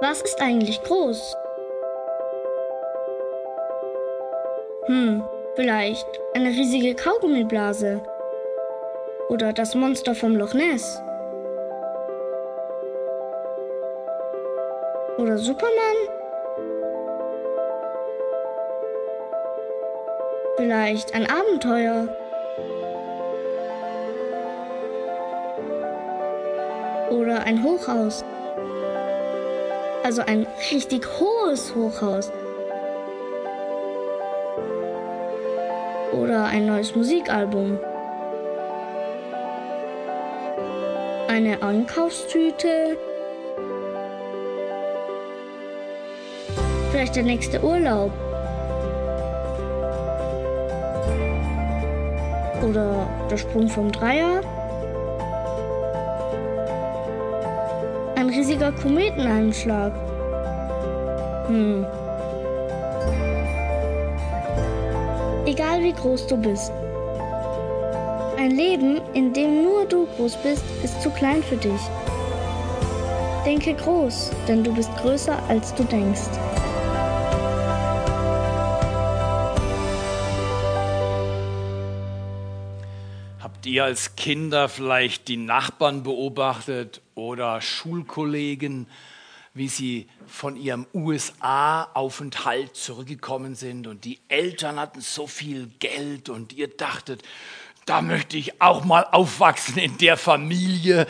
Was ist eigentlich groß? Hm, vielleicht eine riesige Kaugummiblase. Oder das Monster vom Loch Ness. Oder Superman? Vielleicht ein Abenteuer. Oder ein Hochhaus. Also ein richtig hohes Hochhaus. Oder ein neues Musikalbum. Eine Einkaufstüte. Vielleicht der nächste Urlaub. Oder der Sprung vom Dreier. Riesiger Kometeneinschlag. Hm. Egal wie groß du bist. Ein Leben, in dem nur du groß bist, ist zu klein für dich. Denke groß, denn du bist größer, als du denkst. Ihr als Kinder vielleicht die Nachbarn beobachtet oder Schulkollegen, wie sie von ihrem USA-Aufenthalt zurückgekommen sind und die Eltern hatten so viel Geld und ihr dachtet, da möchte ich auch mal aufwachsen in der Familie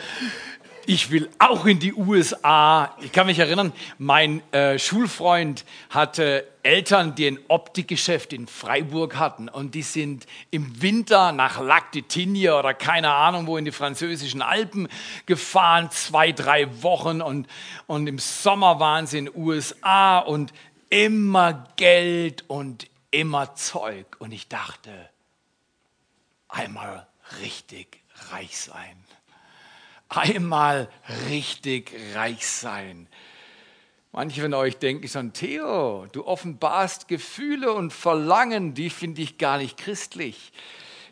ich will auch in die USA. Ich kann mich erinnern, mein äh, Schulfreund hatte Eltern, die ein Optikgeschäft in Freiburg hatten und die sind im Winter nach Lac de Tignes oder keine Ahnung wo in die französischen Alpen gefahren, zwei, drei Wochen und, und im Sommer waren sie in den USA und immer Geld und immer Zeug. Und ich dachte, einmal richtig reich sein einmal richtig reich sein. Manche von euch denken schon, Theo, du offenbarst Gefühle und Verlangen, die finde ich gar nicht christlich.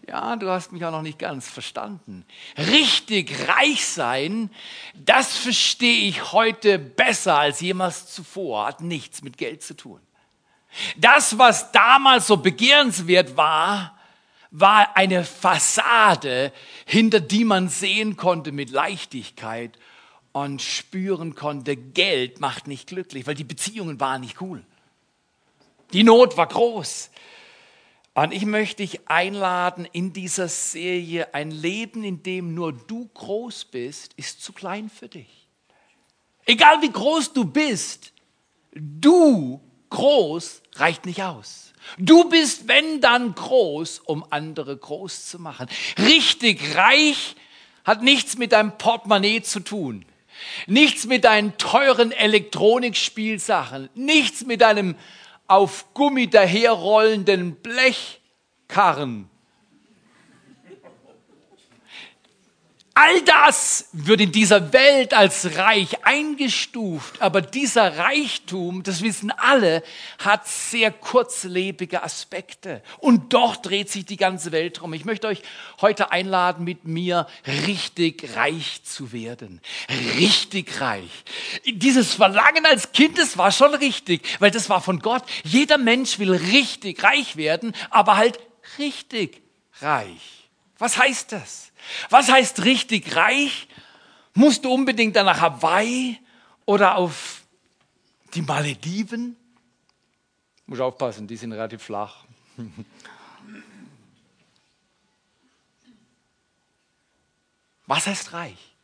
Ja, du hast mich auch noch nicht ganz verstanden. Richtig reich sein, das verstehe ich heute besser als jemals zuvor, hat nichts mit Geld zu tun. Das, was damals so begehrenswert war, war eine Fassade, hinter die man sehen konnte mit Leichtigkeit und spüren konnte, Geld macht nicht glücklich, weil die Beziehungen waren nicht cool. Die Not war groß. Und ich möchte dich einladen in dieser Serie, ein Leben, in dem nur du groß bist, ist zu klein für dich. Egal wie groß du bist, du groß reicht nicht aus. Du bist, wenn dann, groß, um andere groß zu machen. Richtig reich hat nichts mit deinem Portemonnaie zu tun. Nichts mit deinen teuren Elektronikspielsachen. Nichts mit deinem auf Gummi daherrollenden Blechkarren. All das wird in dieser Welt als reich eingestuft, aber dieser Reichtum, das wissen alle, hat sehr kurzlebige Aspekte. Und dort dreht sich die ganze Welt drum. Ich möchte euch heute einladen, mit mir richtig reich zu werden. Richtig reich. Dieses Verlangen als Kind, das war schon richtig, weil das war von Gott. Jeder Mensch will richtig reich werden, aber halt richtig reich. Was heißt das? Was heißt richtig reich? Musst du unbedingt dann nach Hawaii oder auf die Malediven? Muss aufpassen, die sind relativ flach. Was heißt reich?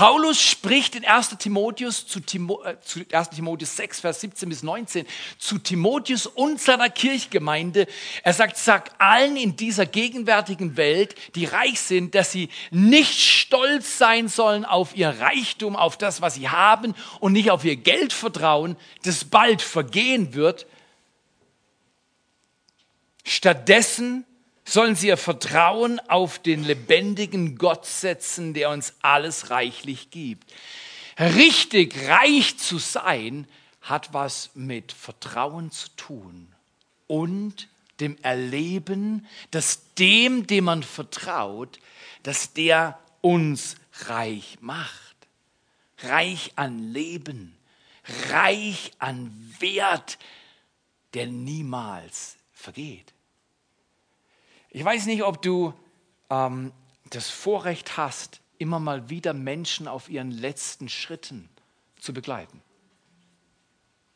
Paulus spricht in 1. Timotheus, zu, Timo, äh, zu 1. Timotheus 6, Vers 17 bis 19 zu Timotheus und seiner Kirchgemeinde. Er sagt, sag allen in dieser gegenwärtigen Welt, die reich sind, dass sie nicht stolz sein sollen auf ihr Reichtum, auf das, was sie haben und nicht auf ihr Geld vertrauen, das bald vergehen wird. Stattdessen sollen sie ihr Vertrauen auf den lebendigen Gott setzen, der uns alles reichlich gibt. Richtig reich zu sein hat was mit Vertrauen zu tun und dem Erleben, dass dem, dem man vertraut, dass der uns reich macht. Reich an Leben, reich an Wert, der niemals vergeht. Ich weiß nicht, ob du ähm, das Vorrecht hast, immer mal wieder Menschen auf ihren letzten Schritten zu begleiten.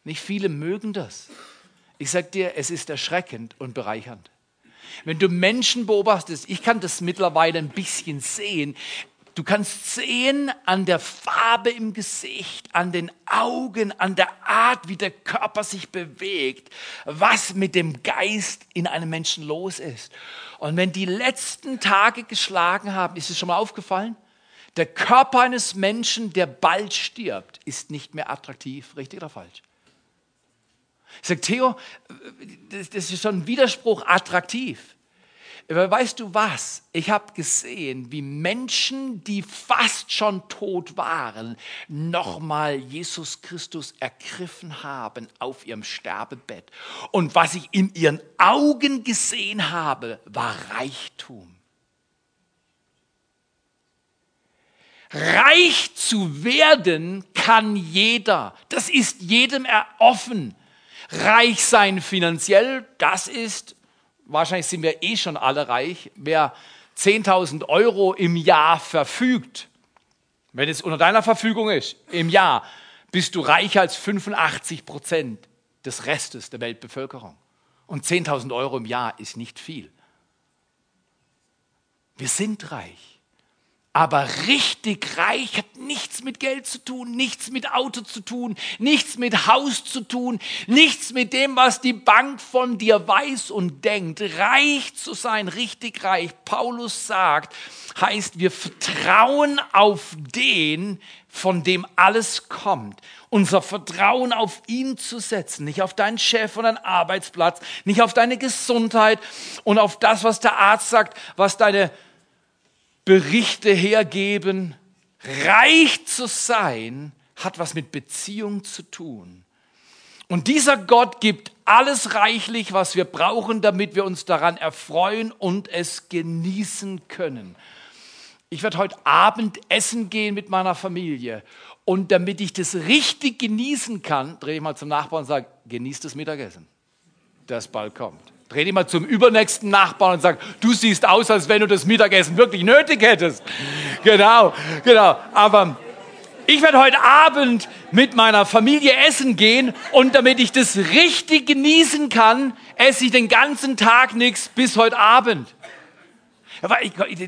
Nicht viele mögen das. Ich sage dir, es ist erschreckend und bereichernd. Wenn du Menschen beobachtest, ich kann das mittlerweile ein bisschen sehen, Du kannst sehen an der Farbe im Gesicht, an den Augen, an der Art, wie der Körper sich bewegt, was mit dem Geist in einem Menschen los ist. Und wenn die letzten Tage geschlagen haben, ist es schon mal aufgefallen? Der Körper eines Menschen, der bald stirbt, ist nicht mehr attraktiv, richtig oder falsch? Ich sage, Theo, das ist schon ein Widerspruch attraktiv. Aber weißt du was? Ich habe gesehen, wie Menschen, die fast schon tot waren, nochmal Jesus Christus ergriffen haben auf ihrem Sterbebett. Und was ich in ihren Augen gesehen habe, war Reichtum. Reich zu werden kann jeder. Das ist jedem offen. Reich sein finanziell, das ist wahrscheinlich sind wir eh schon alle reich, wer 10.000 Euro im Jahr verfügt, wenn es unter deiner Verfügung ist, im Jahr, bist du reicher als 85 Prozent des Restes der Weltbevölkerung. Und 10.000 Euro im Jahr ist nicht viel. Wir sind reich. Aber richtig reich hat nichts mit Geld zu tun, nichts mit Auto zu tun, nichts mit Haus zu tun, nichts mit dem, was die Bank von dir weiß und denkt. Reich zu sein, richtig reich, Paulus sagt, heißt, wir vertrauen auf den, von dem alles kommt. Unser Vertrauen auf ihn zu setzen, nicht auf deinen Chef und deinen Arbeitsplatz, nicht auf deine Gesundheit und auf das, was der Arzt sagt, was deine Berichte hergeben. Reich zu sein hat was mit Beziehung zu tun. Und dieser Gott gibt alles reichlich, was wir brauchen, damit wir uns daran erfreuen und es genießen können. Ich werde heute Abend essen gehen mit meiner Familie. Und damit ich das richtig genießen kann, drehe ich mal zum Nachbarn und sage, genießt das Mittagessen, das bald kommt. Dreh dich mal zum übernächsten Nachbarn und sag, du siehst aus, als wenn du das Mittagessen wirklich nötig hättest. Genau, genau. Aber ich werde heute Abend mit meiner Familie essen gehen und damit ich das richtig genießen kann, esse ich den ganzen Tag nichts bis heute Abend. Aber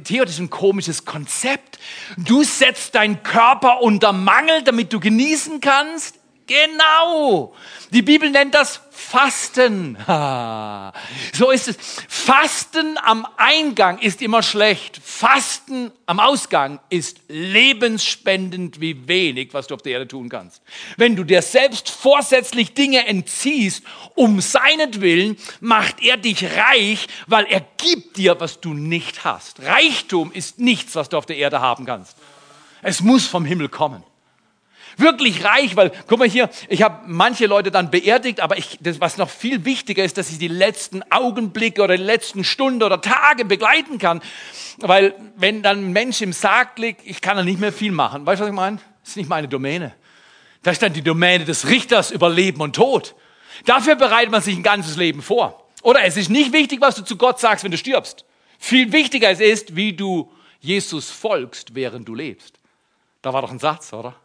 Theo, das ist ein komisches Konzept. Du setzt deinen Körper unter Mangel, damit du genießen kannst. Genau. Die Bibel nennt das Fasten. So ist es. Fasten am Eingang ist immer schlecht. Fasten am Ausgang ist lebensspendend wie wenig, was du auf der Erde tun kannst. Wenn du dir selbst vorsätzlich Dinge entziehst, um seinetwillen, macht er dich reich, weil er gibt dir, was du nicht hast. Reichtum ist nichts, was du auf der Erde haben kannst. Es muss vom Himmel kommen wirklich reich, weil, guck mal hier, ich habe manche Leute dann beerdigt, aber ich, das, was noch viel wichtiger ist, dass ich die letzten Augenblicke oder die letzten Stunden oder Tage begleiten kann, weil wenn dann ein Mensch im Sarg liegt, ich kann da nicht mehr viel machen. Weißt du, was ich meine? Das ist nicht meine Domäne. Das ist dann die Domäne des Richters über Leben und Tod. Dafür bereitet man sich ein ganzes Leben vor. Oder es ist nicht wichtig, was du zu Gott sagst, wenn du stirbst. Viel wichtiger ist, wie du Jesus folgst, während du lebst. Da war doch ein Satz, oder?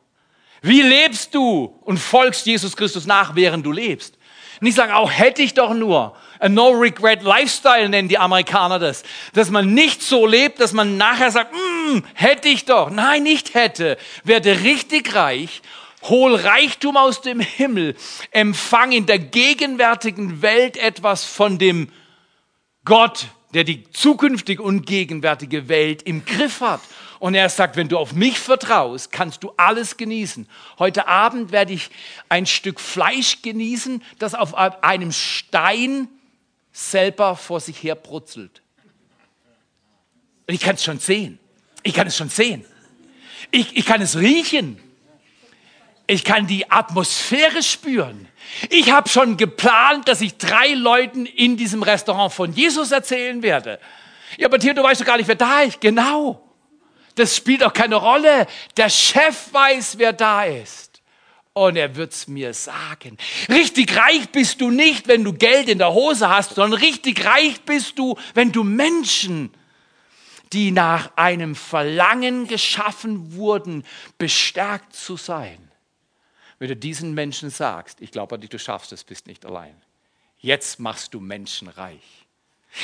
Wie lebst du und folgst Jesus Christus nach, während du lebst? Nicht sagen, auch hätte ich doch nur. A No-Regret-Lifestyle nennen die Amerikaner das. Dass man nicht so lebt, dass man nachher sagt, mm, hätte ich doch. Nein, nicht hätte. Werde richtig reich, hol Reichtum aus dem Himmel, empfang in der gegenwärtigen Welt etwas von dem Gott, der die zukünftige und gegenwärtige Welt im Griff hat. Und er sagt, wenn du auf mich vertraust, kannst du alles genießen. Heute Abend werde ich ein Stück Fleisch genießen, das auf einem Stein selber vor sich her brutzelt. Und ich kann es schon sehen. Ich kann es schon sehen. Ich, ich kann es riechen. Ich kann die Atmosphäre spüren. Ich habe schon geplant, dass ich drei Leuten in diesem Restaurant von Jesus erzählen werde. Ja, aber Theo, du weißt doch gar nicht, wer da ist. Genau. Das spielt auch keine Rolle. Der Chef weiß, wer da ist. und er wird's mir sagen. Richtig reich bist du nicht, wenn du Geld in der Hose hast, sondern richtig reich bist du, wenn du Menschen, die nach einem Verlangen geschaffen wurden, bestärkt zu sein. Wenn du diesen Menschen sagst, ich glaube an dich, du schaffst es, bist nicht allein. Jetzt machst du Menschen reich.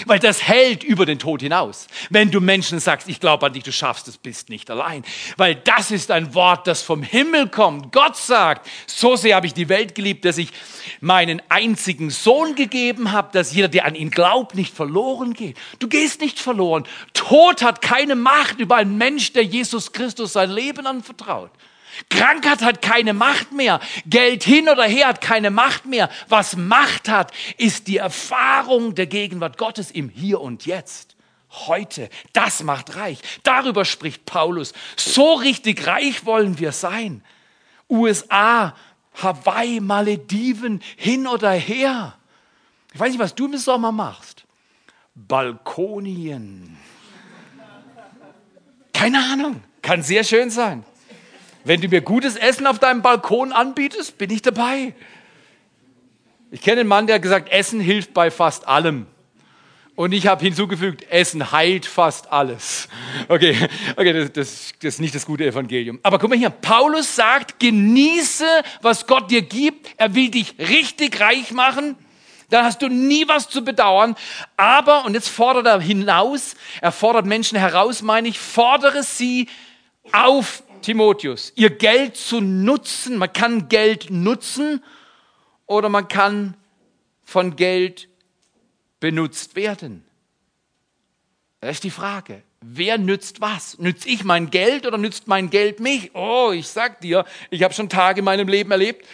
Weil das hält über den Tod hinaus. Wenn du Menschen sagst, ich glaube an dich, du schaffst es, bist nicht allein. Weil das ist ein Wort, das vom Himmel kommt. Gott sagt, so sehr habe ich die Welt geliebt, dass ich meinen einzigen Sohn gegeben habe, dass jeder, der an ihn glaubt, nicht verloren geht. Du gehst nicht verloren. Tod hat keine Macht über einen Mensch, der Jesus Christus sein Leben anvertraut. Krankheit hat keine Macht mehr. Geld hin oder her hat keine Macht mehr. Was Macht hat, ist die Erfahrung der Gegenwart Gottes im Hier und Jetzt. Heute. Das macht reich. Darüber spricht Paulus. So richtig reich wollen wir sein. USA, Hawaii, Malediven, hin oder her. Ich weiß nicht, was du im Sommer machst. Balkonien. Keine Ahnung. Kann sehr schön sein. Wenn du mir gutes Essen auf deinem Balkon anbietest, bin ich dabei. Ich kenne einen Mann, der hat gesagt, Essen hilft bei fast allem. Und ich habe hinzugefügt, Essen heilt fast alles. Okay, okay das, das, das, ist nicht das gute Evangelium. Aber guck mal hier, Paulus sagt, genieße, was Gott dir gibt. Er will dich richtig reich machen. Dann hast du nie was zu bedauern. Aber, und jetzt fordert er hinaus, er fordert Menschen heraus, meine ich, fordere sie auf, Timotheus, ihr Geld zu nutzen. Man kann Geld nutzen oder man kann von Geld benutzt werden. Das ist die Frage. Wer nützt was? Nütze ich mein Geld oder nützt mein Geld mich? Oh, ich sag dir, ich habe schon Tage in meinem Leben erlebt,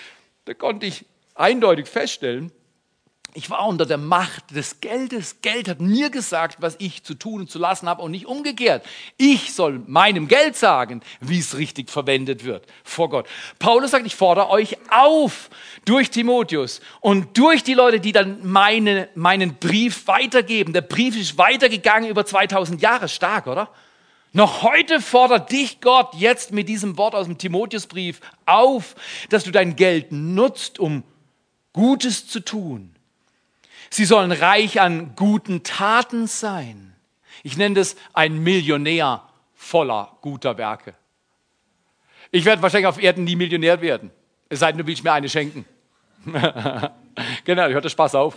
da konnte ich eindeutig feststellen, ich war unter der Macht des Geldes. Geld hat mir gesagt, was ich zu tun und zu lassen habe und nicht umgekehrt. Ich soll meinem Geld sagen, wie es richtig verwendet wird vor Gott. Paulus sagt, ich fordere euch auf durch Timotheus und durch die Leute, die dann meine, meinen Brief weitergeben. Der Brief ist weitergegangen über 2000 Jahre. Stark, oder? Noch heute fordert dich Gott jetzt mit diesem Wort aus dem Timotheusbrief auf, dass du dein Geld nutzt, um Gutes zu tun Sie sollen reich an guten Taten sein. Ich nenne das ein Millionär voller guter Werke. Ich werde wahrscheinlich auf Erden nie Millionär werden. Es sei denn, du willst mir eine schenken. genau, ich hörte Spaß auf.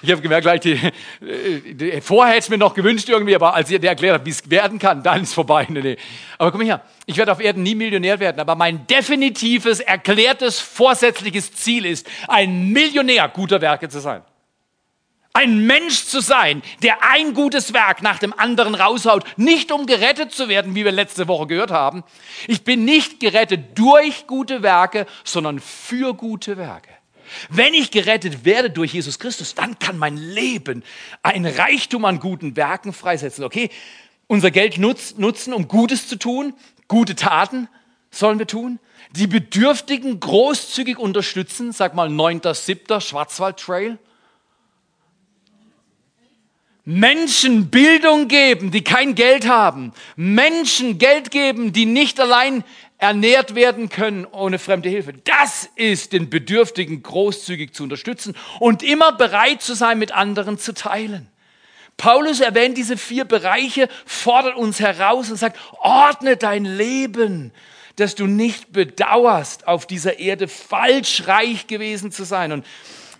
Ich habe gemerkt, gleich die, die, vorher hätte es mir noch gewünscht irgendwie, aber als der erklärt hat, wie es werden kann, dann ist es vorbei. Nee, nee. Aber komm her, ich werde auf Erden nie Millionär werden, aber mein definitives, erklärtes, vorsätzliches Ziel ist, ein Millionär guter Werke zu sein. Ein Mensch zu sein, der ein gutes Werk nach dem anderen raushaut, nicht um gerettet zu werden, wie wir letzte Woche gehört haben. Ich bin nicht gerettet durch gute Werke, sondern für gute Werke. Wenn ich gerettet werde durch Jesus Christus, dann kann mein Leben ein Reichtum an guten Werken freisetzen. Okay, unser Geld nutz, nutzen, um Gutes zu tun, gute Taten sollen wir tun. Die Bedürftigen großzügig unterstützen, sag mal 9.7. Schwarzwald Trail. Menschen Bildung geben, die kein Geld haben. Menschen Geld geben, die nicht allein ernährt werden können ohne fremde Hilfe. Das ist den Bedürftigen großzügig zu unterstützen und immer bereit zu sein, mit anderen zu teilen. Paulus erwähnt diese vier Bereiche, fordert uns heraus und sagt, ordne dein Leben, dass du nicht bedauerst, auf dieser Erde falsch reich gewesen zu sein. Und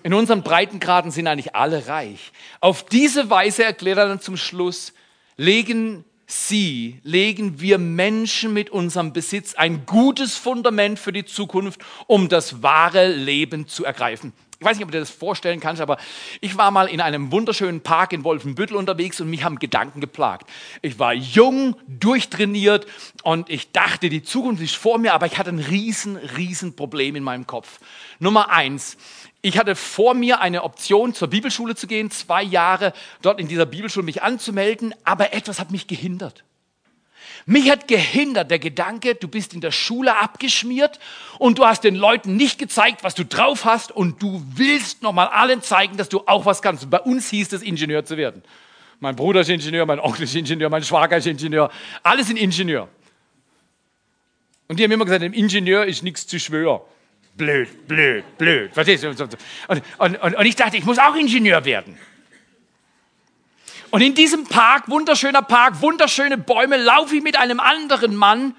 in unseren Breitengraden sind eigentlich alle reich. Auf diese Weise erklärt er dann zum Schluss, legen Sie, legen wir Menschen mit unserem Besitz ein gutes Fundament für die Zukunft, um das wahre Leben zu ergreifen. Ich weiß nicht, ob du dir das vorstellen kannst, aber ich war mal in einem wunderschönen Park in Wolfenbüttel unterwegs und mich haben Gedanken geplagt. Ich war jung, durchtrainiert und ich dachte, die Zukunft ist vor mir, aber ich hatte ein riesen, riesen Problem in meinem Kopf. Nummer eins, ich hatte vor mir eine Option, zur Bibelschule zu gehen, zwei Jahre dort in dieser Bibelschule mich anzumelden, aber etwas hat mich gehindert. Mich hat gehindert der Gedanke, du bist in der Schule abgeschmiert und du hast den Leuten nicht gezeigt, was du drauf hast und du willst nochmal allen zeigen, dass du auch was kannst. Und bei uns hieß es, Ingenieur zu werden. Mein Bruder ist Ingenieur, mein Onkel ist Ingenieur, mein Schwager ist Ingenieur. Alle sind Ingenieur. Und die haben immer gesagt, dem Ingenieur ist nichts zu schwören. Blöd, blöd, blöd. Verstehst du? Und, und, und, und ich dachte, ich muss auch Ingenieur werden. Und in diesem Park, wunderschöner Park, wunderschöne Bäume, laufe ich mit einem anderen Mann,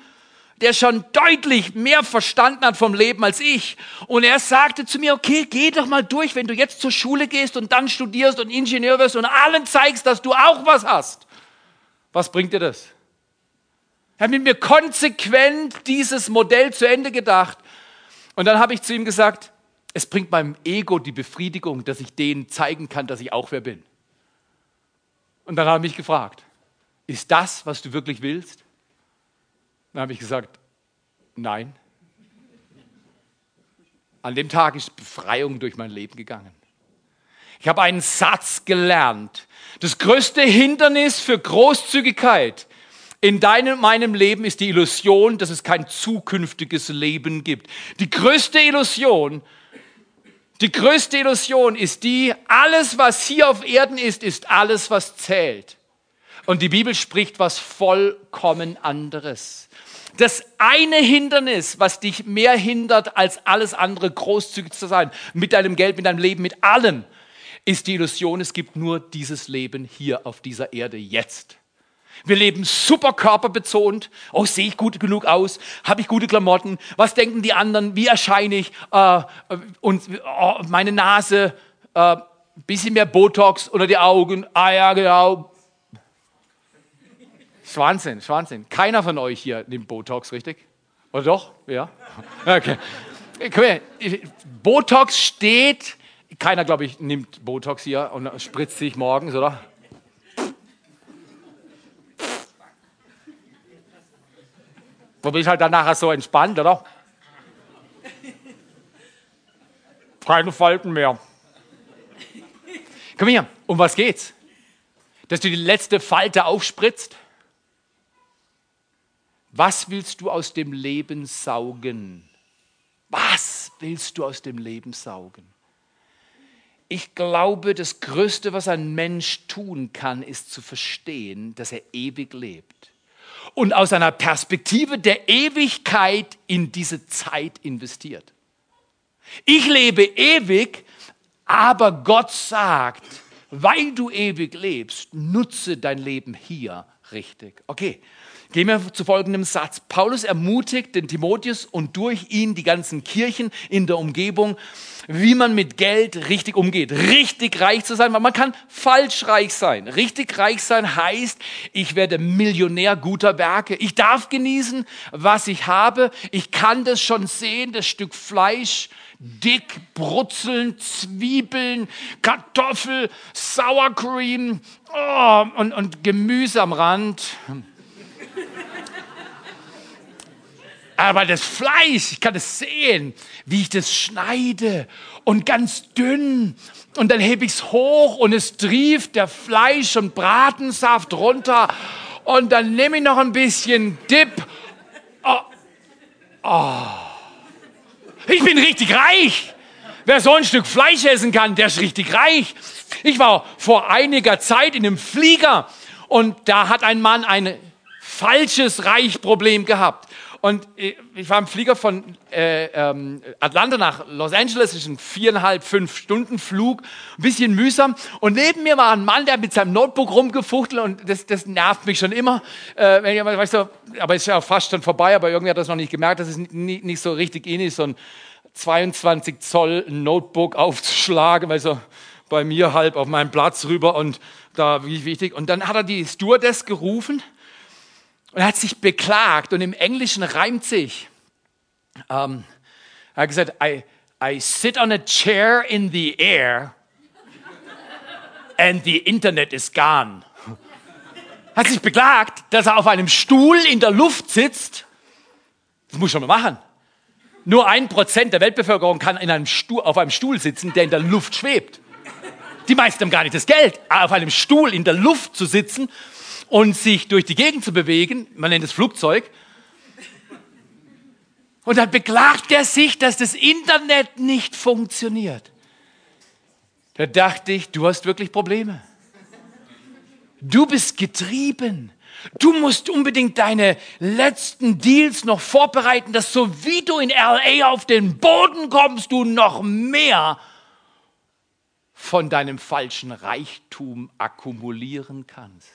der schon deutlich mehr verstanden hat vom Leben als ich. Und er sagte zu mir, okay, geh doch mal durch, wenn du jetzt zur Schule gehst und dann studierst und Ingenieur wirst und allen zeigst, dass du auch was hast. Was bringt dir das? Er hat mit mir konsequent dieses Modell zu Ende gedacht. Und dann habe ich zu ihm gesagt, es bringt meinem Ego die Befriedigung, dass ich denen zeigen kann, dass ich auch wer bin. Und dann hat er mich gefragt, ist das, was du wirklich willst? Dann habe ich gesagt, nein. An dem Tag ist Befreiung durch mein Leben gegangen. Ich habe einen Satz gelernt. Das größte Hindernis für Großzügigkeit in deinem, meinem Leben ist die Illusion, dass es kein zukünftiges Leben gibt. Die größte Illusion, die größte Illusion ist die, alles, was hier auf Erden ist, ist alles, was zählt. Und die Bibel spricht was vollkommen anderes. Das eine Hindernis, was dich mehr hindert als alles andere, großzügig zu sein, mit deinem Geld, mit deinem Leben, mit allem, ist die Illusion, es gibt nur dieses Leben hier auf dieser Erde jetzt. Wir leben super körperbetont. Oh, sehe ich gut genug aus? Habe ich gute Klamotten? Was denken die anderen? Wie erscheine ich? Äh, und oh, meine Nase, äh, bisschen mehr Botox unter die Augen. Ah ja, genau. Das Wahnsinn. Keiner von euch hier nimmt Botox, richtig? Oder doch? Ja. Okay. Botox steht, keiner, glaube ich, nimmt Botox hier und spritzt sich morgens, oder? Du bist halt dann nachher so entspannt, oder? Keine Falten mehr. Komm her, um was geht's? Dass du die letzte Falte aufspritzt? Was willst du aus dem Leben saugen? Was willst du aus dem Leben saugen? Ich glaube, das Größte, was ein Mensch tun kann, ist zu verstehen, dass er ewig lebt und aus einer Perspektive der Ewigkeit in diese Zeit investiert. Ich lebe ewig, aber Gott sagt, weil du ewig lebst, nutze dein Leben hier richtig. Okay, Gehen wir zu folgendem Satz. Paulus ermutigt den Timotheus und durch ihn die ganzen Kirchen in der Umgebung, wie man mit Geld richtig umgeht. Richtig reich zu sein, weil man kann falsch reich sein. Richtig reich sein heißt, ich werde Millionär guter Werke. Ich darf genießen, was ich habe. Ich kann das schon sehen, das Stück Fleisch, dick, Brutzeln, Zwiebeln, Kartoffel, Sour Cream oh, und, und Gemüse am Rand. Aber das Fleisch, ich kann es sehen, wie ich das schneide und ganz dünn. Und dann hebe ich es hoch und es trieft der Fleisch- und Bratensaft runter. Und dann nehme ich noch ein bisschen Dip. Oh. Oh. Ich bin richtig reich. Wer so ein Stück Fleisch essen kann, der ist richtig reich. Ich war vor einiger Zeit in einem Flieger und da hat ein Mann ein falsches Reichproblem gehabt. Und ich war im Flieger von äh, ähm, Atlanta nach Los Angeles, das ist ein viereinhalb, fünf Stunden Flug, ein bisschen mühsam. Und neben mir war ein Mann, der mit seinem Notebook rumgefuchtelt und das, das nervt mich schon immer. Äh, wenn ich, weißt du, aber ist ja auch fast schon vorbei, aber irgendwie hat das noch nicht gemerkt, dass es nicht, nicht so richtig in ist, so ein 22 Zoll Notebook aufzuschlagen, weil so bei mir halb auf meinem Platz rüber und da wie wichtig. Und dann hat er die Stewardess gerufen und er hat sich beklagt und im Englischen reimt sich. Um, er hat gesagt, I, I sit on a chair in the air and the Internet is gone. Er hat sich beklagt, dass er auf einem Stuhl in der Luft sitzt. Das muss ich schon mal machen. Nur ein Prozent der Weltbevölkerung kann in einem Stuhl, auf einem Stuhl sitzen, der in der Luft schwebt. Die meisten haben gar nicht das Geld, auf einem Stuhl in der Luft zu sitzen und sich durch die Gegend zu bewegen, man nennt es Flugzeug. Und dann beklagt er sich, dass das Internet nicht funktioniert. Da dachte ich, du hast wirklich Probleme. Du bist getrieben Du musst unbedingt deine letzten Deals noch vorbereiten, dass so wie du in LA auf den Boden kommst, du noch mehr von deinem falschen Reichtum akkumulieren kannst.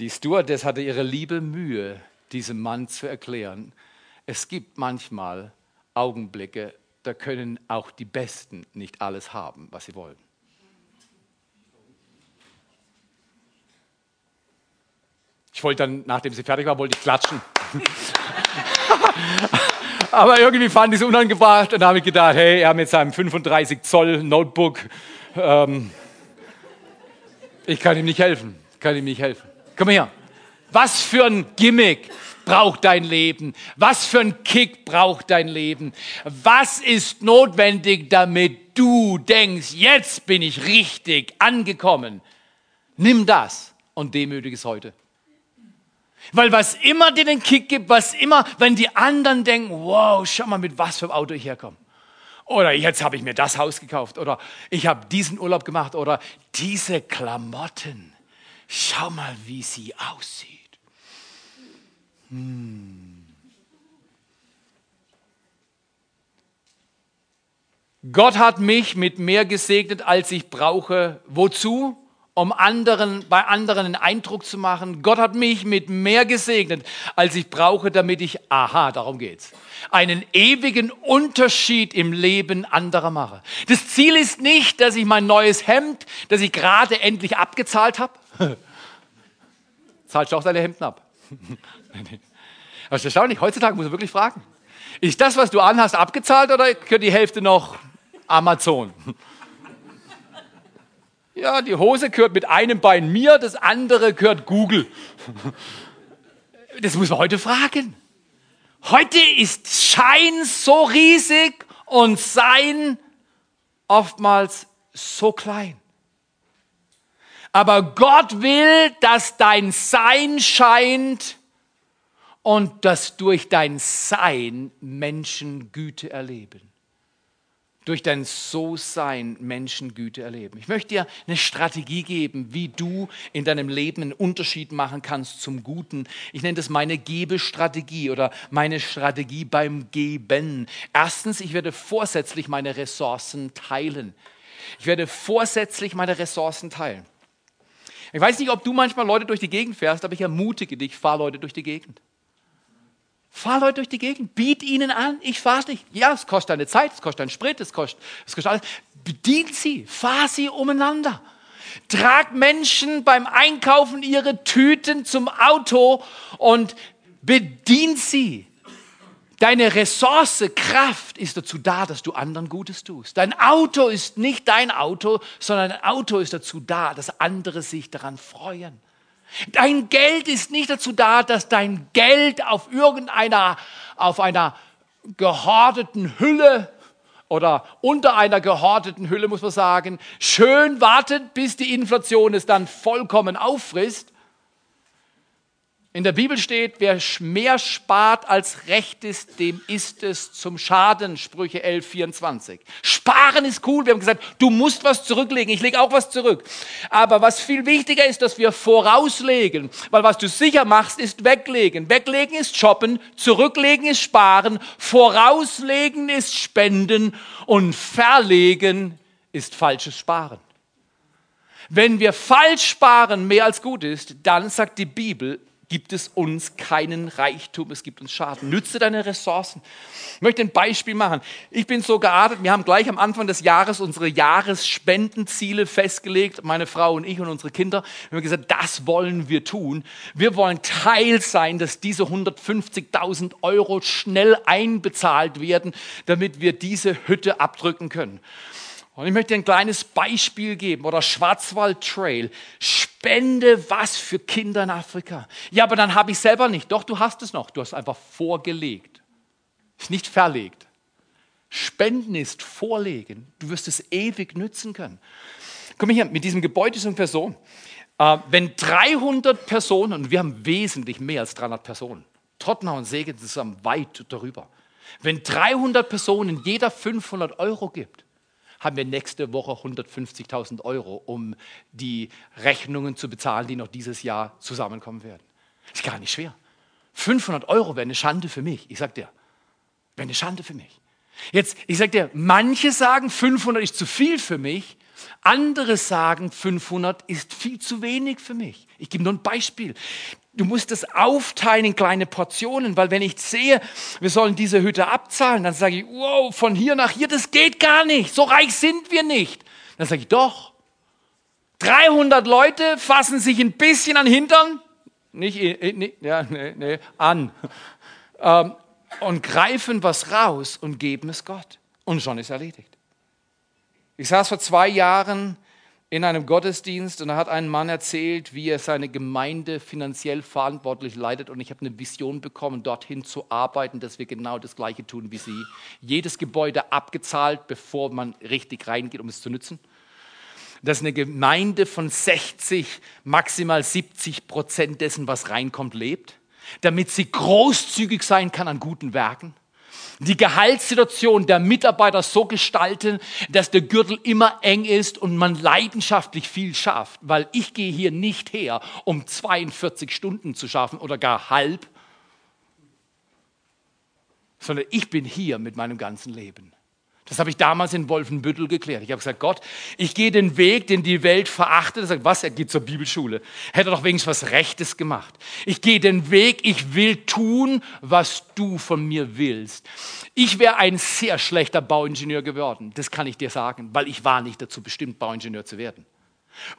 Die Stewardess hatte ihre liebe Mühe, diesem Mann zu erklären, es gibt manchmal Augenblicke, da können auch die Besten nicht alles haben, was sie wollen. Ich wollte dann, nachdem sie fertig war, wollte ich klatschen. Aber irgendwie fand ich es unangebracht und habe ich gedacht, hey, er mit seinem 35 Zoll Notebook, ähm, ich kann ihm nicht helfen, kann ihm nicht helfen. Komm her. Was für ein Gimmick braucht dein Leben? Was für ein Kick braucht dein Leben? Was ist notwendig, damit du denkst, jetzt bin ich richtig angekommen? Nimm das und demütige es heute. Weil was immer dir den Kick gibt, was immer, wenn die anderen denken, wow, schau mal, mit was für einem Auto ich herkomme. Oder jetzt habe ich mir das Haus gekauft. Oder ich habe diesen Urlaub gemacht. Oder diese Klamotten. Schau mal, wie sie aussieht. Hm. Gott hat mich mit mehr gesegnet, als ich brauche. Wozu? Um anderen, bei anderen einen Eindruck zu machen. Gott hat mich mit mehr gesegnet, als ich brauche, damit ich, aha, darum geht's, einen ewigen Unterschied im Leben anderer mache. Das Ziel ist nicht, dass ich mein neues Hemd, das ich gerade endlich abgezahlt habe, zahlst du auch deine Hemden ab? Es ist erstaunlich, heutzutage muss man wirklich fragen. Ist das, was du anhast, abgezahlt oder gehört die Hälfte noch Amazon? Ja, die Hose gehört mit einem Bein mir, das andere gehört Google. Das muss man heute fragen. Heute ist Schein so riesig und Sein oftmals so klein. Aber Gott will, dass dein Sein scheint und dass durch dein Sein Menschen Güte erleben. Durch dein So-Sein Menschen Güte erleben. Ich möchte dir eine Strategie geben, wie du in deinem Leben einen Unterschied machen kannst zum Guten. Ich nenne das meine Gebestrategie oder meine Strategie beim Geben. Erstens, ich werde vorsätzlich meine Ressourcen teilen. Ich werde vorsätzlich meine Ressourcen teilen. Ich weiß nicht, ob du manchmal Leute durch die Gegend fährst, aber ich ermutige dich, fahr Leute durch die Gegend. Fahr Leute durch die Gegend, biet ihnen an, ich fahre nicht. Ja, es kostet deine Zeit, es kostet deinen Sprit, es kostet, es kostet alles. Bedient sie, fahr sie umeinander. Trag Menschen beim Einkaufen ihre Tüten zum Auto und bedient sie. Deine Ressource, Kraft ist dazu da, dass du anderen Gutes tust. Dein Auto ist nicht dein Auto, sondern dein Auto ist dazu da, dass andere sich daran freuen. Dein Geld ist nicht dazu da, dass dein Geld auf irgendeiner, auf einer gehorteten Hülle oder unter einer gehorteten Hülle, muss man sagen, schön wartet, bis die Inflation es dann vollkommen auffrisst, in der Bibel steht, wer mehr spart als recht ist, dem ist es zum Schaden. Sprüche 11, 24. Sparen ist cool. Wir haben gesagt, du musst was zurücklegen. Ich lege auch was zurück. Aber was viel wichtiger ist, dass wir vorauslegen. Weil was du sicher machst, ist weglegen. Weglegen ist shoppen. Zurücklegen ist sparen. Vorauslegen ist spenden. Und verlegen ist falsches Sparen. Wenn wir falsch sparen, mehr als gut ist, dann sagt die Bibel, gibt es uns keinen Reichtum, es gibt uns Schaden. Nütze deine Ressourcen. Ich möchte ein Beispiel machen. Ich bin so geartet, wir haben gleich am Anfang des Jahres unsere Jahresspendenziele festgelegt, meine Frau und ich und unsere Kinder. Wir haben gesagt, das wollen wir tun. Wir wollen Teil sein, dass diese 150.000 Euro schnell einbezahlt werden, damit wir diese Hütte abdrücken können. Und ich möchte ein kleines Beispiel geben oder Schwarzwald Trail. Spende was für Kinder in Afrika. Ja, aber dann habe ich selber nicht. Doch, du hast es noch. Du hast einfach vorgelegt. Ist nicht verlegt. Spenden ist vorlegen. Du wirst es ewig nützen können. Komm hier, mit diesem Gebäude ist ungefähr so. Wenn 300 Personen, und wir haben wesentlich mehr als 300 Personen, Tottenham und Segen zusammen weit darüber. Wenn 300 Personen jeder 500 Euro gibt, haben wir nächste Woche 150.000 Euro, um die Rechnungen zu bezahlen, die noch dieses Jahr zusammenkommen werden. Ist gar nicht schwer. 500 Euro wäre eine Schande für mich. Ich sag dir, wäre eine Schande für mich. Jetzt, ich sag dir, manche sagen, 500 ist zu viel für mich. Andere sagen, 500 ist viel zu wenig für mich. Ich gebe nur ein Beispiel. Du musst es aufteilen in kleine Portionen, weil wenn ich sehe, wir sollen diese Hütte abzahlen, dann sage ich, wow, von hier nach hier, das geht gar nicht. So reich sind wir nicht. Dann sage ich, doch. 300 Leute fassen sich ein bisschen an Hintern, nicht, nicht ja, nee, nee, an, ähm, und greifen was raus und geben es Gott. Und schon ist erledigt. Ich saß vor zwei Jahren in einem Gottesdienst und da hat ein Mann erzählt, wie er seine Gemeinde finanziell verantwortlich leitet. Und ich habe eine Vision bekommen, dorthin zu arbeiten, dass wir genau das Gleiche tun wie Sie. Jedes Gebäude abgezahlt, bevor man richtig reingeht, um es zu nützen. Dass eine Gemeinde von 60, maximal 70 Prozent dessen, was reinkommt, lebt, damit sie großzügig sein kann an guten Werken die Gehaltssituation der Mitarbeiter so gestalten, dass der Gürtel immer eng ist und man leidenschaftlich viel schafft. Weil ich gehe hier nicht her, um 42 Stunden zu schaffen oder gar halb, sondern ich bin hier mit meinem ganzen Leben. Das habe ich damals in Wolfenbüttel geklärt. Ich habe gesagt, Gott, ich gehe den Weg, den die Welt verachtet. Er sagt, was, er geht zur Bibelschule. Hätte er doch wenigstens was Rechtes gemacht. Ich gehe den Weg, ich will tun, was du von mir willst. Ich wäre ein sehr schlechter Bauingenieur geworden. Das kann ich dir sagen, weil ich war nicht dazu bestimmt, Bauingenieur zu werden.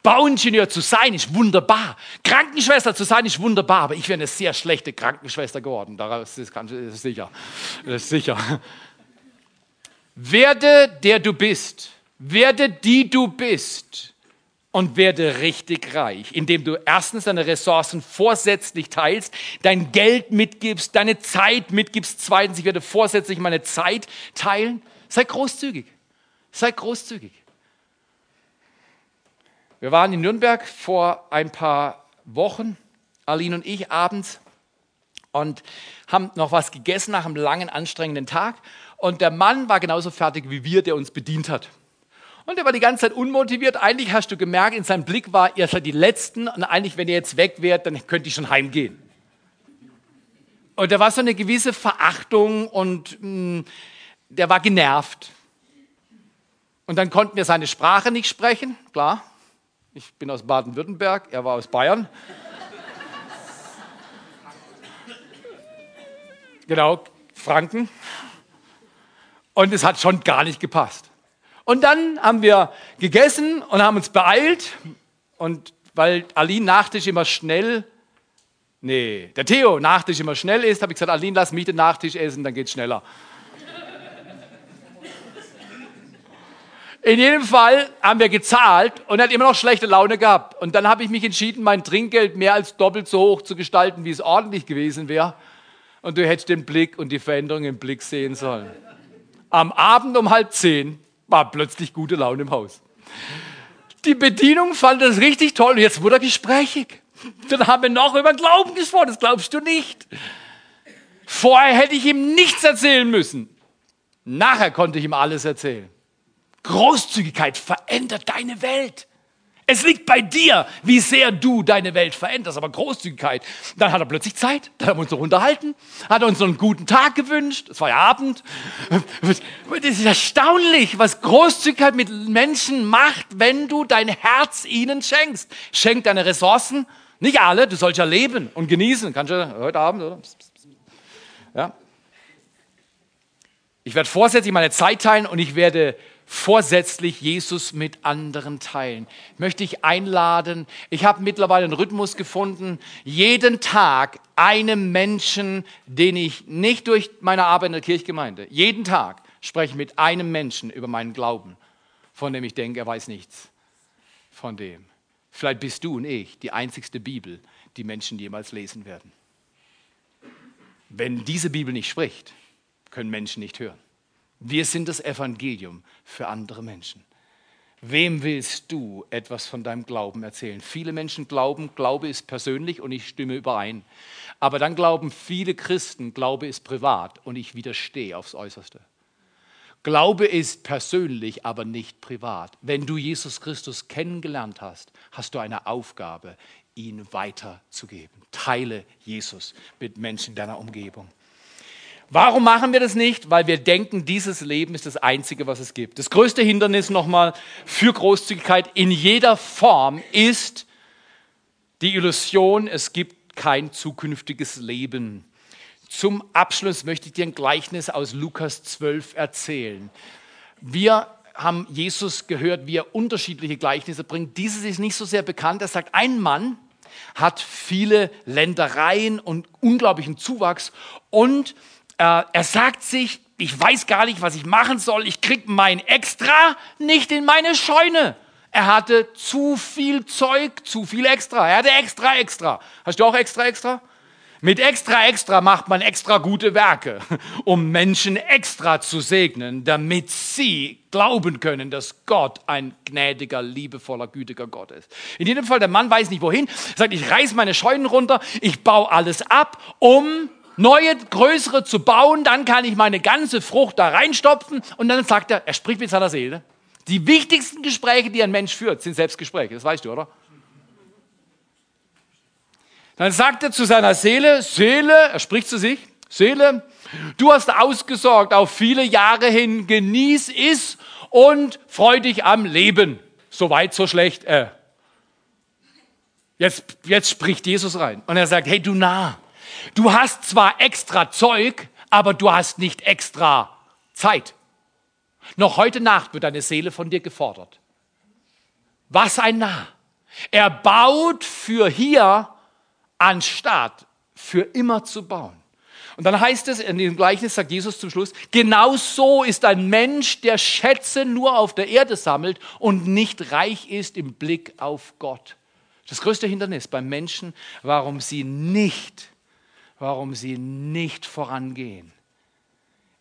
Bauingenieur zu sein ist wunderbar. Krankenschwester zu sein ist wunderbar, aber ich wäre eine sehr schlechte Krankenschwester geworden. Daraus ist, ist sicher. Das ist sicher. Werde der du bist, werde die du bist und werde richtig reich, indem du erstens deine Ressourcen vorsätzlich teilst, dein Geld mitgibst, deine Zeit mitgibst. Zweitens, ich werde vorsätzlich meine Zeit teilen. Sei großzügig. Sei großzügig. Wir waren in Nürnberg vor ein paar Wochen, Aline und ich, abends und haben noch was gegessen nach einem langen, anstrengenden Tag. Und der Mann war genauso fertig wie wir, der uns bedient hat. Und er war die ganze Zeit unmotiviert. Eigentlich hast du gemerkt, in seinem Blick war, ihr seid die Letzten. Und eigentlich, wenn ihr jetzt weg wärt, dann könnte ich schon heimgehen. Und da war so eine gewisse Verachtung und mh, mm, der war genervt. Und dann konnten wir seine Sprache nicht sprechen, klar. Ich bin aus Baden-Württemberg, er war aus Bayern. genau, Franken. Und es hat schon gar nicht gepasst. Und dann haben wir gegessen und haben uns beeilt. Und weil Aline Nachtisch immer schnell, nee, der Theo Nachtisch immer schnell ist, habe ich gesagt, Aline, lass mich den Nachtisch essen, dann geht es schneller. In jedem Fall haben wir gezahlt und er hat immer noch schlechte Laune gehabt. Und dann habe ich mich entschieden, mein Trinkgeld mehr als doppelt so hoch zu gestalten, wie es ordentlich gewesen wäre. Und du hättest den Blick und die Veränderung im Blick sehen sollen. Am Abend um halb zehn war plötzlich gute Laune im Haus. Die Bedienung fand das richtig toll. Jetzt wurde er gesprächig. Dann haben wir noch über Glauben gesprochen. Das glaubst du nicht. Vorher hätte ich ihm nichts erzählen müssen. Nachher konnte ich ihm alles erzählen. Großzügigkeit verändert deine Welt. Es liegt bei dir, wie sehr du deine Welt veränderst. Aber Großzügigkeit, dann hat er plötzlich Zeit, dann haben wir uns noch unterhalten, hat uns noch einen guten Tag gewünscht, es war ja Abend. Das ist erstaunlich, was Großzügigkeit mit Menschen macht, wenn du dein Herz ihnen schenkst. Schenk deine Ressourcen, nicht alle, du sollst ja leben und genießen. Kannst du heute Abend, oder? Ja. Ich werde vorsätzlich meine Zeit teilen und ich werde vorsätzlich Jesus mit anderen teilen. Möchte ich einladen. Ich habe mittlerweile einen Rhythmus gefunden, jeden Tag einem Menschen, den ich nicht durch meine Arbeit in der Kirchgemeinde, jeden Tag spreche mit einem Menschen über meinen Glauben, von dem ich denke, er weiß nichts von dem. Vielleicht bist du und ich die einzigste Bibel, die Menschen jemals lesen werden. Wenn diese Bibel nicht spricht, können Menschen nicht hören. Wir sind das Evangelium für andere Menschen. Wem willst du etwas von deinem Glauben erzählen? Viele Menschen glauben, Glaube ist persönlich und ich stimme überein. Aber dann glauben viele Christen, Glaube ist privat und ich widerstehe aufs Äußerste. Glaube ist persönlich, aber nicht privat. Wenn du Jesus Christus kennengelernt hast, hast du eine Aufgabe, ihn weiterzugeben. Teile Jesus mit Menschen deiner Umgebung. Warum machen wir das nicht? Weil wir denken, dieses Leben ist das Einzige, was es gibt. Das größte Hindernis nochmal für Großzügigkeit in jeder Form ist die Illusion, es gibt kein zukünftiges Leben. Zum Abschluss möchte ich dir ein Gleichnis aus Lukas 12 erzählen. Wir haben Jesus gehört, wie er unterschiedliche Gleichnisse bringt. Dieses ist nicht so sehr bekannt. Er sagt, ein Mann hat viele Ländereien und unglaublichen Zuwachs und äh, er sagt sich, ich weiß gar nicht, was ich machen soll. Ich kriege mein Extra nicht in meine Scheune. Er hatte zu viel Zeug, zu viel Extra. Er hatte extra, extra. Hast du auch extra, extra? Mit extra, extra macht man extra gute Werke, um Menschen extra zu segnen, damit sie glauben können, dass Gott ein gnädiger, liebevoller, gütiger Gott ist. In jedem Fall, der Mann weiß nicht wohin, sagt, ich reiß meine Scheunen runter, ich baue alles ab, um neue, größere zu bauen, dann kann ich meine ganze Frucht da reinstopfen und dann sagt er, er spricht mit seiner Seele. Die wichtigsten Gespräche, die ein Mensch führt, sind Selbstgespräche, das weißt du, oder? Dann sagt er zu seiner Seele, Seele, er spricht zu sich, Seele, du hast ausgesorgt auf viele Jahre hin, genieß es und freu dich am Leben. So weit, so schlecht. Äh. Jetzt, jetzt spricht Jesus rein und er sagt, hey du nah, du hast zwar extra Zeug, aber du hast nicht extra Zeit. Noch heute Nacht wird deine Seele von dir gefordert. Was ein Nah. Er baut für hier anstatt für immer zu bauen. Und dann heißt es, in dem Gleichnis sagt Jesus zum Schluss, genau so ist ein Mensch, der Schätze nur auf der Erde sammelt und nicht reich ist im Blick auf Gott. Das größte Hindernis beim Menschen, warum sie nicht, warum sie nicht vorangehen,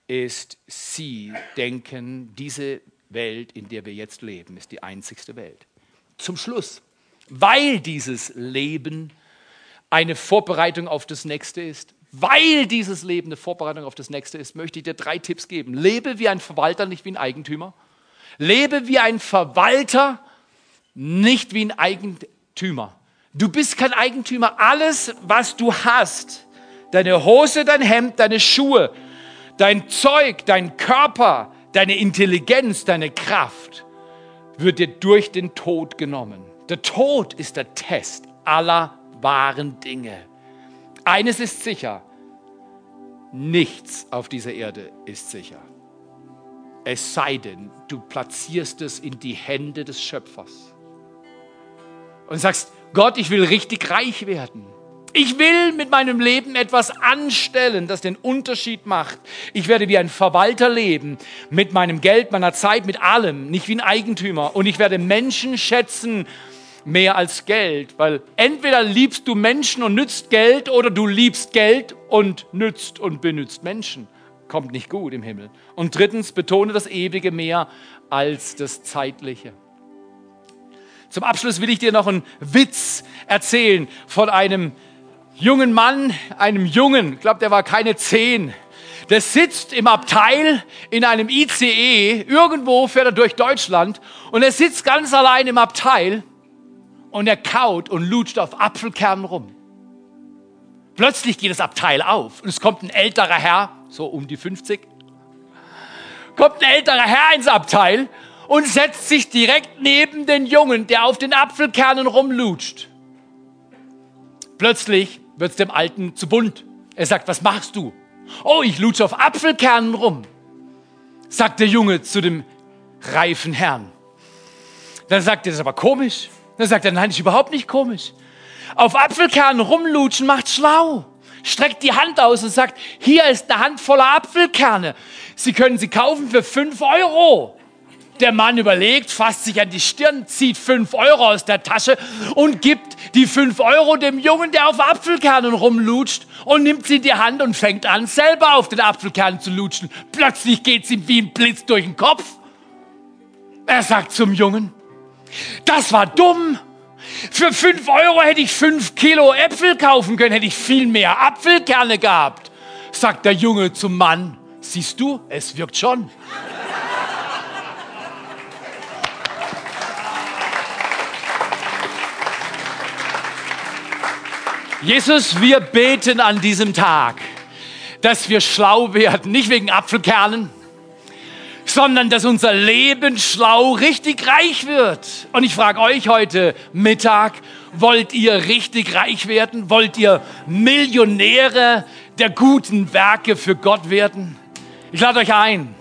ist, sie denken, diese Welt, in der wir jetzt leben, ist die einzigste Welt. Zum Schluss, weil dieses Leben eine Vorbereitung auf das nächste ist. Weil dieses Leben eine Vorbereitung auf das nächste ist, möchte ich dir drei Tipps geben. Lebe wie ein Verwalter, nicht wie ein Eigentümer. Lebe wie ein Verwalter, nicht wie ein Eigentümer. Du bist kein Eigentümer. Alles, was du hast, deine Hose, dein Hemd, deine Schuhe, dein Zeug, dein Körper, deine Intelligenz, deine Kraft, wird dir durch den Tod genommen. Der Tod ist der Test aller wahren Dinge. Eines ist sicher, nichts auf dieser Erde ist sicher. Es sei denn, du platzierst es in die Hände des Schöpfers und sagst, Gott, ich will richtig reich werden. Ich will mit meinem Leben etwas anstellen, das den Unterschied macht. Ich werde wie ein Verwalter leben, mit meinem Geld, meiner Zeit, mit allem, nicht wie ein Eigentümer. Und ich werde Menschen schätzen mehr als Geld, weil entweder liebst du Menschen und nützt Geld oder du liebst Geld und nützt und benützt Menschen. Kommt nicht gut im Himmel. Und drittens, betone das Ewige mehr als das Zeitliche. Zum Abschluss will ich dir noch einen Witz erzählen von einem jungen Mann, einem Jungen, ich glaube, der war keine zehn, der sitzt im Abteil in einem ICE, irgendwo fährt er durch Deutschland und er sitzt ganz allein im Abteil und er kaut und lutscht auf Apfelkernen rum. Plötzlich geht das Abteil auf und es kommt ein älterer Herr, so um die 50, kommt ein älterer Herr ins Abteil und setzt sich direkt neben den Jungen, der auf den Apfelkernen rumlutscht. Plötzlich wird es dem Alten zu bunt. Er sagt, was machst du? Oh, ich lutsche auf Apfelkernen rum, sagt der Junge zu dem reifen Herrn. Dann sagt er, das ist aber komisch. Dann sagt er, nein, ist überhaupt nicht komisch. Auf Apfelkernen rumlutschen macht schlau. Streckt die Hand aus und sagt, hier ist eine Hand voller Apfelkerne. Sie können sie kaufen für fünf Euro. Der Mann überlegt, fasst sich an die Stirn, zieht fünf Euro aus der Tasche und gibt die fünf Euro dem Jungen, der auf Apfelkernen rumlutscht und nimmt sie in die Hand und fängt an, selber auf den Apfelkernen zu lutschen. Plötzlich geht es ihm wie ein Blitz durch den Kopf. Er sagt zum Jungen, das war dumm. Für fünf Euro hätte ich fünf Kilo Äpfel kaufen können, hätte ich viel mehr Apfelkerne gehabt, sagt der Junge zum Mann. Siehst du, es wirkt schon. Jesus, wir beten an diesem Tag, dass wir schlau werden, nicht wegen Apfelkernen, sondern dass unser Leben schlau richtig reich wird. Und ich frage euch heute Mittag, wollt ihr richtig reich werden? Wollt ihr Millionäre der guten Werke für Gott werden? Ich lade euch ein,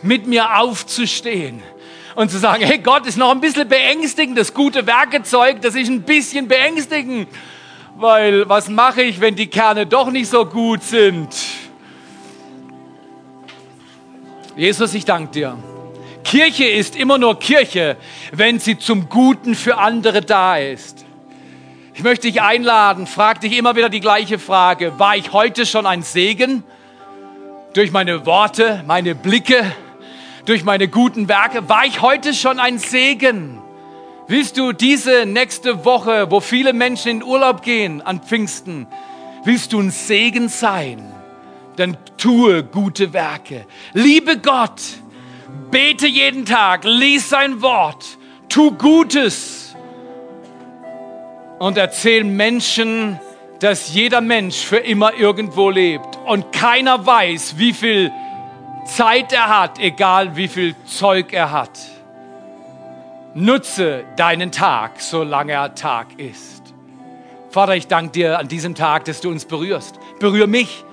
mit mir aufzustehen und zu sagen, hey, Gott ist noch ein bisschen beängstigend, das gute Werkezeug, das ist ein bisschen beängstigend, weil was mache ich, wenn die Kerne doch nicht so gut sind? Jesus, ich danke dir. Kirche ist immer nur Kirche, wenn sie zum Guten für andere da ist. Ich möchte dich einladen, frag dich immer wieder die gleiche Frage. War ich heute schon ein Segen? Durch meine Worte, meine Blicke, durch meine guten Werke? War ich heute schon ein Segen? Willst du diese nächste Woche, wo viele Menschen in Urlaub gehen an Pfingsten, willst du ein Segen sein? dann tue gute Werke. Liebe Gott, bete jeden Tag, lies sein Wort, tu Gutes und erzähl Menschen, dass jeder Mensch für immer irgendwo lebt und keiner weiß, wie viel Zeit er hat, egal wie viel Zeug er hat. Nutze deinen Tag, solange er Tag ist. Vater, ich danke dir an diesem Tag, dass du uns berührst. Berühr mich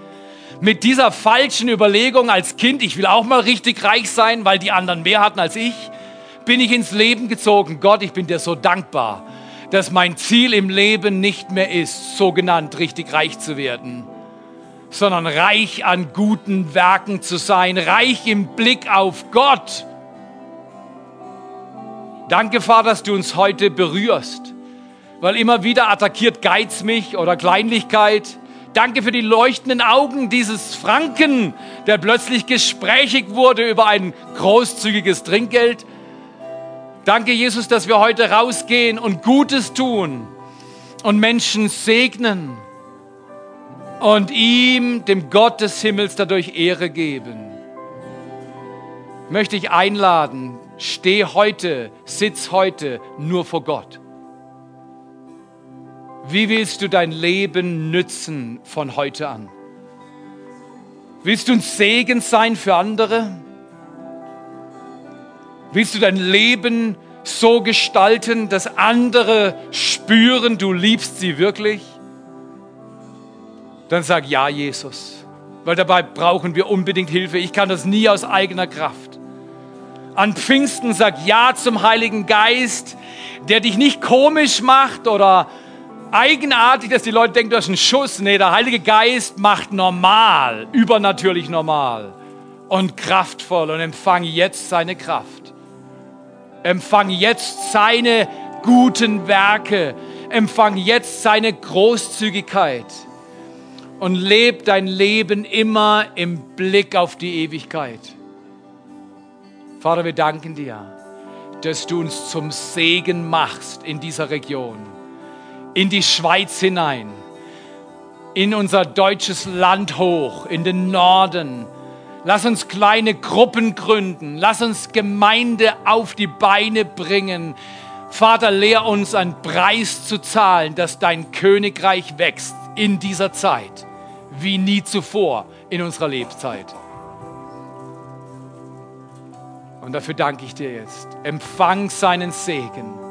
mit dieser falschen Überlegung als Kind, ich will auch mal richtig reich sein, weil die anderen mehr hatten als ich, bin ich ins Leben gezogen. Gott, ich bin dir so dankbar, dass mein Ziel im Leben nicht mehr ist, so genannt richtig reich zu werden, sondern reich an guten Werken zu sein, reich im Blick auf Gott. Danke, Vater, dass du uns heute berührst, weil immer wieder attackiert Geiz mich oder Kleinlichkeit Danke für die leuchtenden Augen dieses Franken, der plötzlich gesprächig wurde über ein großzügiges Trinkgeld. Danke, Jesus, dass wir heute rausgehen und Gutes tun und Menschen segnen und ihm, dem Gott des Himmels, dadurch Ehre geben. Möchte ich einladen, steh heute, sitz heute nur vor Gott. Wie willst du dein Leben nützen von heute an? Willst du ein Segen sein für andere? Willst du dein Leben so gestalten, dass andere spüren, du liebst sie wirklich? Dann sag ja, Jesus, weil dabei brauchen wir unbedingt Hilfe. Ich kann das nie aus eigener Kraft. An Pfingsten sag ja zum Heiligen Geist, der dich nicht komisch macht oder eigenartig, dass die Leute denken, du hast einen Schuss. Nee, der Heilige Geist macht normal, übernatürlich normal und kraftvoll und empfang jetzt seine Kraft. Empfang jetzt seine guten Werke. Empfang jetzt seine Großzügigkeit. Und leb dein Leben immer im Blick auf die Ewigkeit. Vater, wir danken dir, dass du uns zum Segen machst in dieser Region in die Schweiz hinein, in unser deutsches Land hoch, in den Norden. Lass uns kleine Gruppen gründen. Lass uns Gemeinde auf die Beine bringen. Vater, lehr uns einen Preis zu zahlen, dass dein Königreich wächst in dieser Zeit, wie nie zuvor in unserer Lebzeit. Und dafür danke ich dir jetzt. Empfang seinen Segen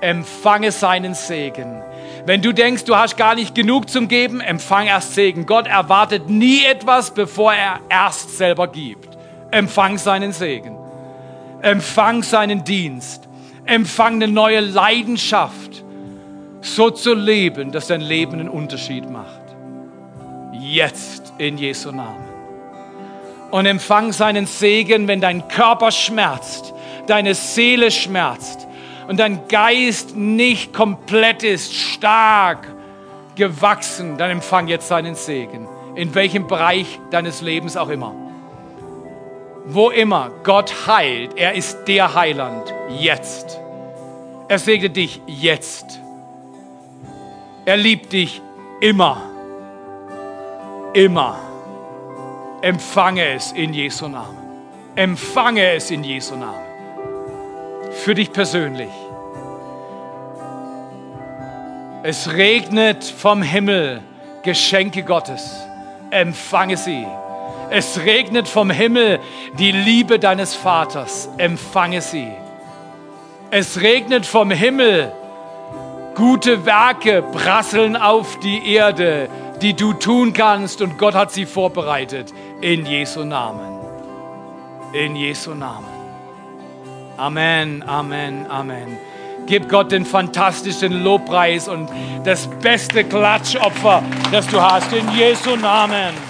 empfange seinen Segen. Wenn du denkst, du hast gar nicht genug zum Geben, empfang erst Segen. Gott erwartet nie etwas, bevor er erst selber gibt. Empfang seinen Segen. Empfang seinen Dienst. Empfang eine neue Leidenschaft, so zu leben, dass dein Leben einen Unterschied macht. Jetzt in Jesu Namen. Und empfang seinen Segen, wenn dein Körper schmerzt, deine Seele schmerzt, und dein Geist nicht komplett ist, stark gewachsen, dann empfang jetzt seinen Segen. In welchem Bereich deines Lebens auch immer. Wo immer Gott heilt, er ist der Heiland jetzt. Er segnet dich jetzt. Er liebt dich immer. Immer. Empfange es in Jesu Namen. Empfange es in Jesu Namen für dich persönlich. Es regnet vom Himmel Geschenke Gottes. Empfange sie. Es regnet vom Himmel die Liebe deines Vaters. Empfange sie. Es regnet vom Himmel. Gute Werke prasseln auf die Erde, die du tun kannst und Gott hat sie vorbereitet. In Jesu Namen. In Jesu Namen. Amen, Amen, Amen. Gib Gott den fantastischen Lobpreis und das beste Klatschopfer, das du hast. In Jesu Namen.